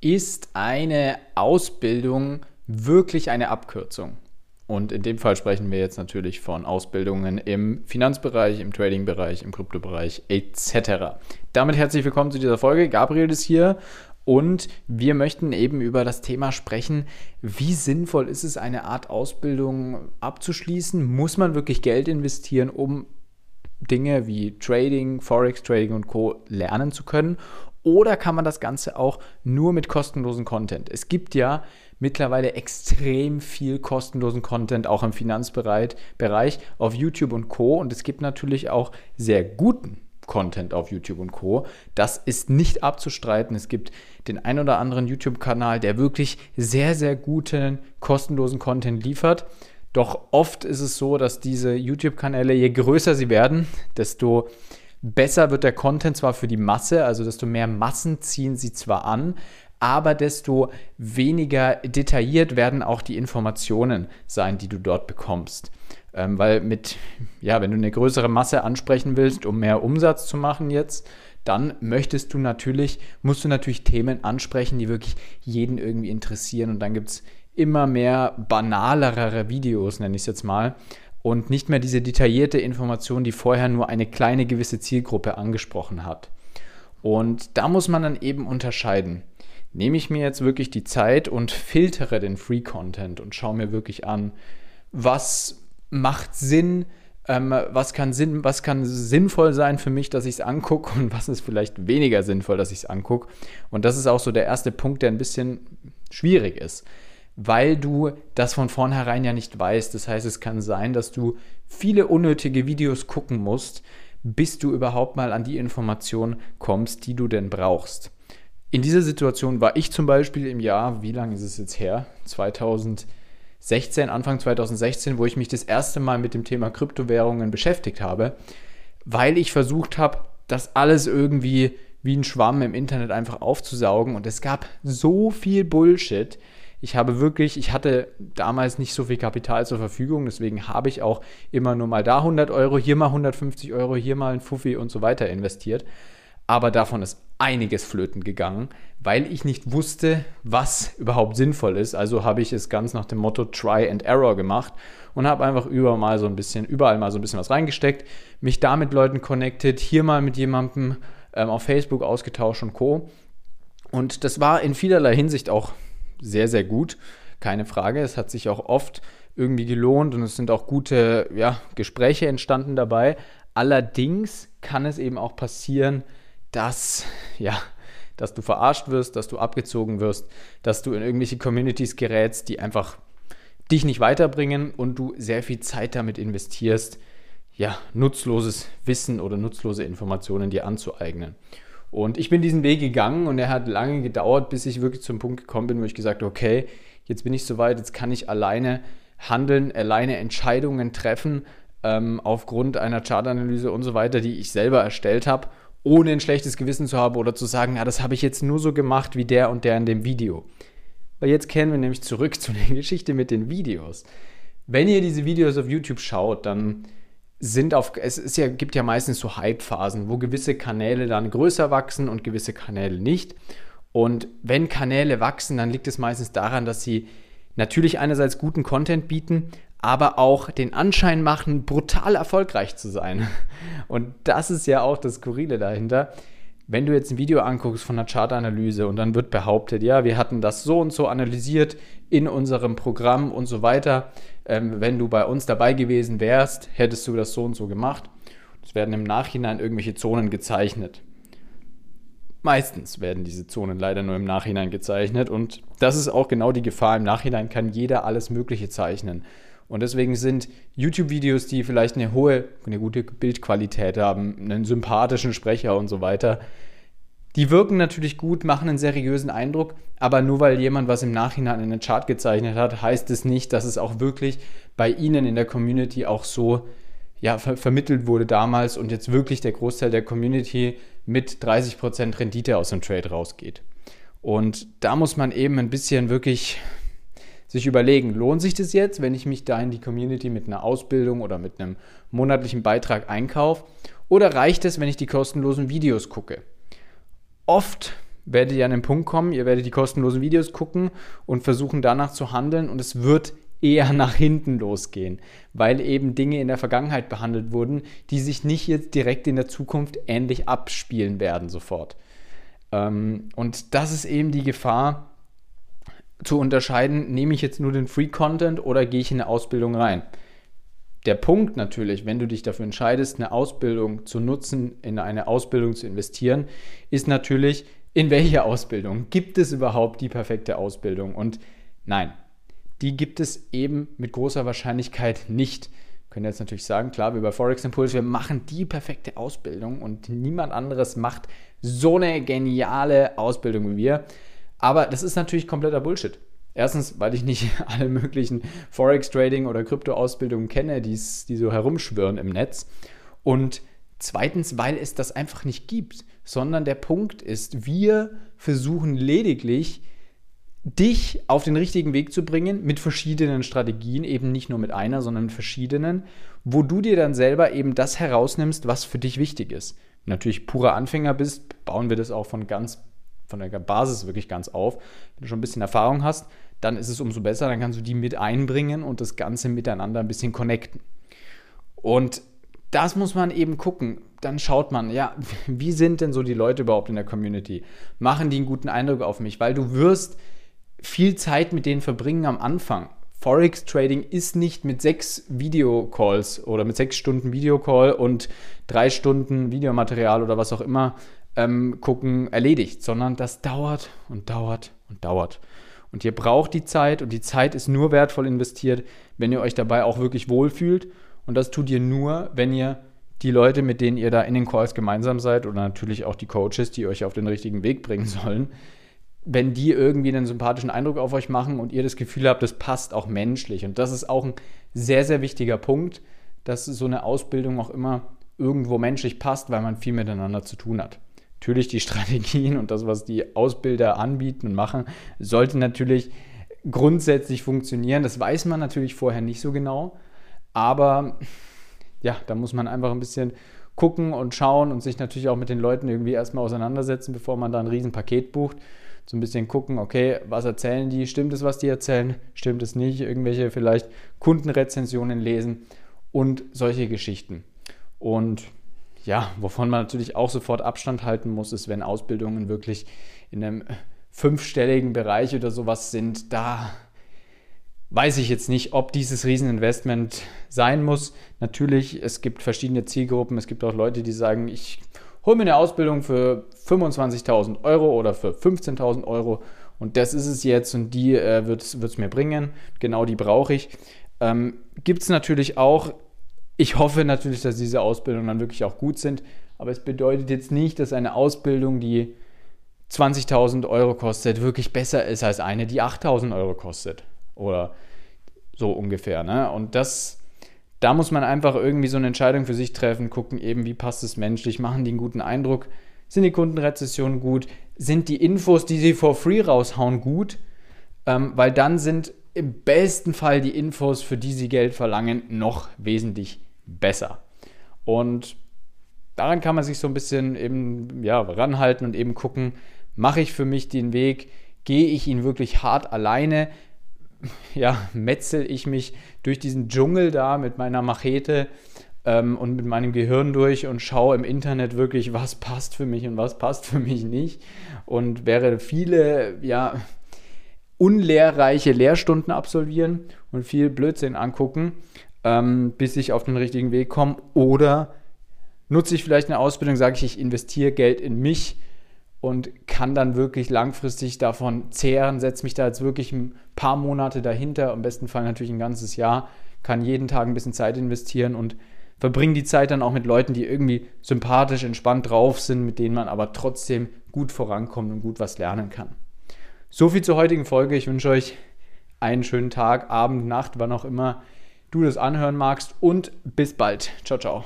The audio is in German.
ist eine Ausbildung wirklich eine Abkürzung? Und in dem Fall sprechen wir jetzt natürlich von Ausbildungen im Finanzbereich, im Tradingbereich, im Kryptobereich etc. Damit herzlich willkommen zu dieser Folge. Gabriel ist hier und wir möchten eben über das Thema sprechen, wie sinnvoll ist es, eine Art Ausbildung abzuschließen? Muss man wirklich Geld investieren, um Dinge wie Trading, Forex Trading und Co lernen zu können? Oder kann man das Ganze auch nur mit kostenlosen Content? Es gibt ja mittlerweile extrem viel kostenlosen Content, auch im Finanzbereich Bereich, auf YouTube und Co. Und es gibt natürlich auch sehr guten Content auf YouTube und Co. Das ist nicht abzustreiten. Es gibt den ein oder anderen YouTube-Kanal, der wirklich sehr, sehr guten kostenlosen Content liefert. Doch oft ist es so, dass diese YouTube-Kanäle, je größer sie werden, desto besser wird der Content zwar für die Masse, also desto mehr Massen ziehen sie zwar an, aber desto weniger detailliert werden auch die Informationen sein, die du dort bekommst. Ähm, weil mit, ja, wenn du eine größere Masse ansprechen willst, um mehr Umsatz zu machen jetzt, dann möchtest du natürlich, musst du natürlich Themen ansprechen, die wirklich jeden irgendwie interessieren. Und dann gibt es immer mehr banalere Videos, nenne ich es jetzt mal, und nicht mehr diese detaillierte Information, die vorher nur eine kleine gewisse Zielgruppe angesprochen hat. Und da muss man dann eben unterscheiden. Nehme ich mir jetzt wirklich die Zeit und filtere den Free Content und schaue mir wirklich an, was macht Sinn, ähm, was, kann Sinn, was kann sinnvoll sein für mich, dass ich es angucke und was ist vielleicht weniger sinnvoll, dass ich es angucke. Und das ist auch so der erste Punkt, der ein bisschen schwierig ist weil du das von vornherein ja nicht weißt. Das heißt, es kann sein, dass du viele unnötige Videos gucken musst, bis du überhaupt mal an die Information kommst, die du denn brauchst. In dieser Situation war ich zum Beispiel im Jahr, wie lange ist es jetzt her? 2016, Anfang 2016, wo ich mich das erste Mal mit dem Thema Kryptowährungen beschäftigt habe, weil ich versucht habe, das alles irgendwie wie ein Schwamm im Internet einfach aufzusaugen. Und es gab so viel Bullshit, ich habe wirklich, ich hatte damals nicht so viel Kapital zur Verfügung, deswegen habe ich auch immer nur mal da 100 Euro, hier mal 150 Euro, hier mal ein Fuffi und so weiter investiert. Aber davon ist einiges flöten gegangen, weil ich nicht wusste, was überhaupt sinnvoll ist. Also habe ich es ganz nach dem Motto Try and Error gemacht und habe einfach überall mal so ein bisschen, überall mal so ein bisschen was reingesteckt, mich da mit Leuten connected, hier mal mit jemandem ähm, auf Facebook ausgetauscht und Co. Und das war in vielerlei Hinsicht auch sehr, sehr gut. Keine Frage. Es hat sich auch oft irgendwie gelohnt und es sind auch gute ja, Gespräche entstanden dabei. Allerdings kann es eben auch passieren, dass, ja, dass du verarscht wirst, dass du abgezogen wirst, dass du in irgendwelche Communities gerätst, die einfach dich nicht weiterbringen und du sehr viel Zeit damit investierst, ja, nutzloses Wissen oder nutzlose Informationen dir anzueignen. Und ich bin diesen Weg gegangen und er hat lange gedauert, bis ich wirklich zum Punkt gekommen bin, wo ich gesagt habe, okay, jetzt bin ich soweit, jetzt kann ich alleine handeln, alleine Entscheidungen treffen ähm, aufgrund einer Chartanalyse und so weiter, die ich selber erstellt habe, ohne ein schlechtes Gewissen zu haben oder zu sagen, ja, das habe ich jetzt nur so gemacht wie der und der in dem Video. Weil jetzt kennen wir nämlich zurück zu der Geschichte mit den Videos. Wenn ihr diese Videos auf YouTube schaut, dann sind auf, es ist ja, gibt ja meistens so Hype-Phasen, wo gewisse Kanäle dann größer wachsen und gewisse Kanäle nicht. Und wenn Kanäle wachsen, dann liegt es meistens daran, dass sie natürlich einerseits guten Content bieten, aber auch den Anschein machen, brutal erfolgreich zu sein. Und das ist ja auch das Skurrile dahinter. Wenn du jetzt ein Video anguckst von einer Chartanalyse und dann wird behauptet, ja, wir hatten das so und so analysiert in unserem Programm und so weiter, ähm, wenn du bei uns dabei gewesen wärst, hättest du das so und so gemacht. Es werden im Nachhinein irgendwelche Zonen gezeichnet. Meistens werden diese Zonen leider nur im Nachhinein gezeichnet und das ist auch genau die Gefahr. Im Nachhinein kann jeder alles Mögliche zeichnen. Und deswegen sind YouTube-Videos, die vielleicht eine hohe, eine gute Bildqualität haben, einen sympathischen Sprecher und so weiter, die wirken natürlich gut, machen einen seriösen Eindruck, aber nur weil jemand was im Nachhinein in den Chart gezeichnet hat, heißt es nicht, dass es auch wirklich bei Ihnen in der Community auch so ja, ver vermittelt wurde damals und jetzt wirklich der Großteil der Community mit 30% Rendite aus dem Trade rausgeht. Und da muss man eben ein bisschen wirklich sich überlegen, lohnt sich das jetzt, wenn ich mich da in die Community mit einer Ausbildung oder mit einem monatlichen Beitrag einkaufe? Oder reicht es, wenn ich die kostenlosen Videos gucke? Oft werdet ihr an den Punkt kommen, ihr werdet die kostenlosen Videos gucken und versuchen danach zu handeln und es wird eher nach hinten losgehen, weil eben Dinge in der Vergangenheit behandelt wurden, die sich nicht jetzt direkt in der Zukunft ähnlich abspielen werden sofort. Ähm, und das ist eben die Gefahr, zu unterscheiden, nehme ich jetzt nur den Free Content oder gehe ich in eine Ausbildung rein. Der Punkt natürlich, wenn du dich dafür entscheidest, eine Ausbildung zu nutzen, in eine Ausbildung zu investieren, ist natürlich, in welche Ausbildung? Gibt es überhaupt die perfekte Ausbildung? Und nein, die gibt es eben mit großer Wahrscheinlichkeit nicht. Können jetzt natürlich sagen, klar, wie bei Forex Impulse, wir machen die perfekte Ausbildung und niemand anderes macht so eine geniale Ausbildung wie wir. Aber das ist natürlich kompletter Bullshit. Erstens, weil ich nicht alle möglichen Forex-Trading- oder Krypto-Ausbildungen kenne, die so herumschwirren im Netz. Und zweitens, weil es das einfach nicht gibt, sondern der Punkt ist, wir versuchen lediglich dich auf den richtigen Weg zu bringen mit verschiedenen Strategien, eben nicht nur mit einer, sondern mit verschiedenen, wo du dir dann selber eben das herausnimmst, was für dich wichtig ist. Wenn du natürlich purer Anfänger bist, bauen wir das auch von ganz von der Basis wirklich ganz auf. Wenn du schon ein bisschen Erfahrung hast, dann ist es umso besser, dann kannst du die mit einbringen und das Ganze miteinander ein bisschen connecten. Und das muss man eben gucken. Dann schaut man, ja, wie sind denn so die Leute überhaupt in der Community? Machen die einen guten Eindruck auf mich? Weil du wirst viel Zeit mit denen verbringen am Anfang. Forex Trading ist nicht mit sechs Videocalls oder mit sechs Stunden Videocall und drei Stunden Videomaterial oder was auch immer ähm, gucken erledigt, sondern das dauert und dauert und dauert. Und ihr braucht die Zeit und die Zeit ist nur wertvoll investiert, wenn ihr euch dabei auch wirklich wohlfühlt. Und das tut ihr nur, wenn ihr die Leute, mit denen ihr da in den Calls gemeinsam seid oder natürlich auch die Coaches, die euch auf den richtigen Weg bringen sollen, wenn die irgendwie einen sympathischen Eindruck auf euch machen und ihr das Gefühl habt, das passt auch menschlich. Und das ist auch ein sehr, sehr wichtiger Punkt, dass so eine Ausbildung auch immer irgendwo menschlich passt, weil man viel miteinander zu tun hat. Natürlich die Strategien und das, was die Ausbilder anbieten und machen, sollte natürlich grundsätzlich funktionieren. Das weiß man natürlich vorher nicht so genau. Aber ja, da muss man einfach ein bisschen gucken und schauen und sich natürlich auch mit den Leuten irgendwie erstmal auseinandersetzen, bevor man da ein Riesenpaket bucht so ein bisschen gucken, okay, was erzählen die? Stimmt es, was die erzählen? Stimmt es nicht? Irgendwelche vielleicht Kundenrezensionen lesen und solche Geschichten. Und ja, wovon man natürlich auch sofort Abstand halten muss, ist, wenn Ausbildungen wirklich in einem fünfstelligen Bereich oder sowas sind, da weiß ich jetzt nicht, ob dieses Rieseninvestment sein muss. Natürlich, es gibt verschiedene Zielgruppen. Es gibt auch Leute, die sagen, ich hol mir eine Ausbildung für 25.000 Euro oder für 15.000 Euro und das ist es jetzt und die äh, wird es mir bringen. Genau die brauche ich. Ähm, Gibt es natürlich auch, ich hoffe natürlich, dass diese Ausbildungen dann wirklich auch gut sind, aber es bedeutet jetzt nicht, dass eine Ausbildung, die 20.000 Euro kostet, wirklich besser ist als eine, die 8.000 Euro kostet. Oder so ungefähr. Ne? Und das da muss man einfach irgendwie so eine Entscheidung für sich treffen, gucken eben, wie passt es menschlich, machen die einen guten Eindruck, sind die Kundenrezessionen gut, sind die Infos, die sie for free raushauen, gut, ähm, weil dann sind im besten Fall die Infos, für die sie Geld verlangen, noch wesentlich besser. Und daran kann man sich so ein bisschen eben ja, ranhalten und eben gucken, mache ich für mich den Weg, gehe ich ihn wirklich hart alleine, ja, metzel ich mich durch diesen Dschungel da mit meiner Machete ähm, und mit meinem Gehirn durch und schaue im Internet wirklich, was passt für mich und was passt für mich nicht. Und werde viele, ja, unlehrreiche Lehrstunden absolvieren und viel Blödsinn angucken, ähm, bis ich auf den richtigen Weg komme. Oder nutze ich vielleicht eine Ausbildung, sage ich, ich investiere Geld in mich und kann dann wirklich langfristig davon zehren, setze mich da jetzt wirklich ein paar Monate dahinter, im besten Fall natürlich ein ganzes Jahr, kann jeden Tag ein bisschen Zeit investieren und verbringe die Zeit dann auch mit Leuten, die irgendwie sympathisch, entspannt drauf sind, mit denen man aber trotzdem gut vorankommt und gut was lernen kann. So viel zur heutigen Folge. Ich wünsche euch einen schönen Tag, Abend, Nacht, wann auch immer du das anhören magst und bis bald. Ciao, ciao.